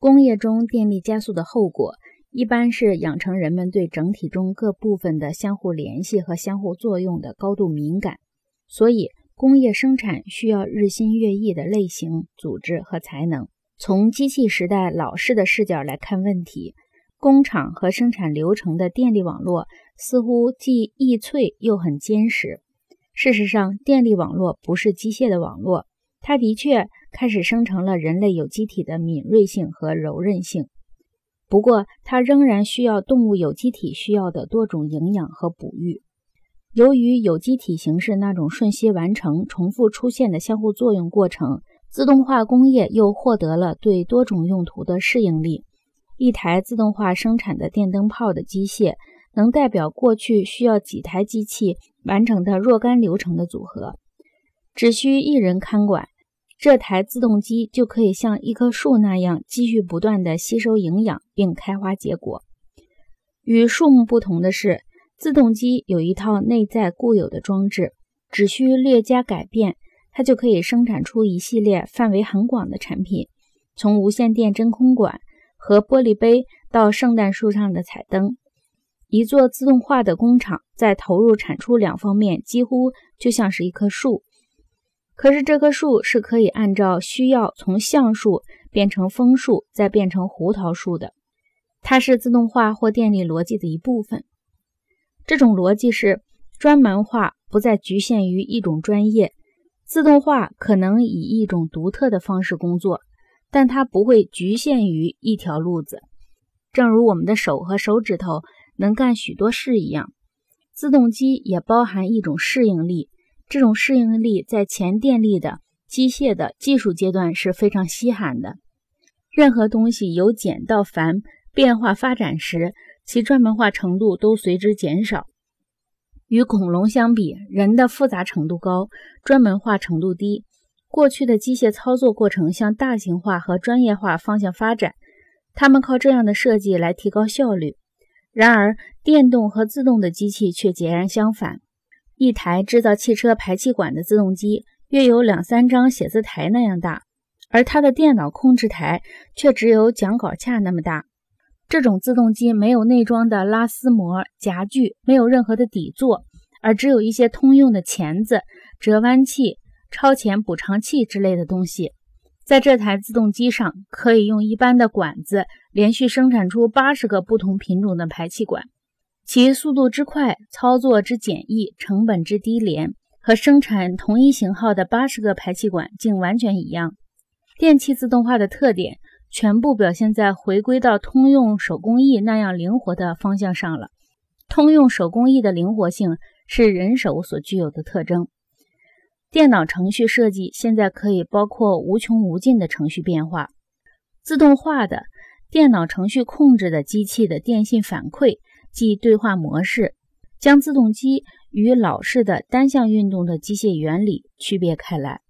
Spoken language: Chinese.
工业中电力加速的后果，一般是养成人们对整体中各部分的相互联系和相互作用的高度敏感。所以，工业生产需要日新月异的类型、组织和才能。从机器时代老式的视角来看问题，工厂和生产流程的电力网络似乎既易脆又很坚实。事实上，电力网络不是机械的网络，它的确。开始生成了人类有机体的敏锐性和柔韧性，不过它仍然需要动物有机体需要的多种营养和哺育。由于有机体形式那种瞬息完成、重复出现的相互作用过程，自动化工业又获得了对多种用途的适应力。一台自动化生产的电灯泡的机械，能代表过去需要几台机器完成的若干流程的组合，只需一人看管。这台自动机就可以像一棵树那样继续不断地吸收营养并开花结果。与树木不同的是，自动机有一套内在固有的装置，只需略加改变，它就可以生产出一系列范围很广的产品，从无线电真空管和玻璃杯到圣诞树上的彩灯。一座自动化的工厂在投入产出两方面几乎就像是一棵树。可是这棵树是可以按照需要从橡树变成枫树，再变成胡桃树的。它是自动化或电力逻辑的一部分。这种逻辑是专门化，不再局限于一种专业。自动化可能以一种独特的方式工作，但它不会局限于一条路子。正如我们的手和手指头能干许多事一样，自动机也包含一种适应力。这种适应力在前电力的机械的技术阶段是非常稀罕的。任何东西由简到繁变化发展时，其专门化程度都随之减少。与恐龙相比，人的复杂程度高，专门化程度低。过去的机械操作过程向大型化和专业化方向发展，他们靠这样的设计来提高效率。然而，电动和自动的机器却截然相反。一台制造汽车排气管的自动机约有两三张写字台那样大，而它的电脑控制台却只有讲稿架那么大。这种自动机没有内装的拉丝膜夹具，没有任何的底座，而只有一些通用的钳子、折弯器、超前补偿器之类的东西。在这台自动机上，可以用一般的管子连续生产出八十个不同品种的排气管。其速度之快，操作之简易，成本之低廉，和生产同一型号的八十个排气管竟完全一样。电气自动化的特点全部表现在回归到通用手工艺那样灵活的方向上了。通用手工艺的灵活性是人手所具有的特征。电脑程序设计现在可以包括无穷无尽的程序变化。自动化的电脑程序控制的机器的电信反馈。即对话模式，将自动机与老式的单向运动的机械原理区别开来。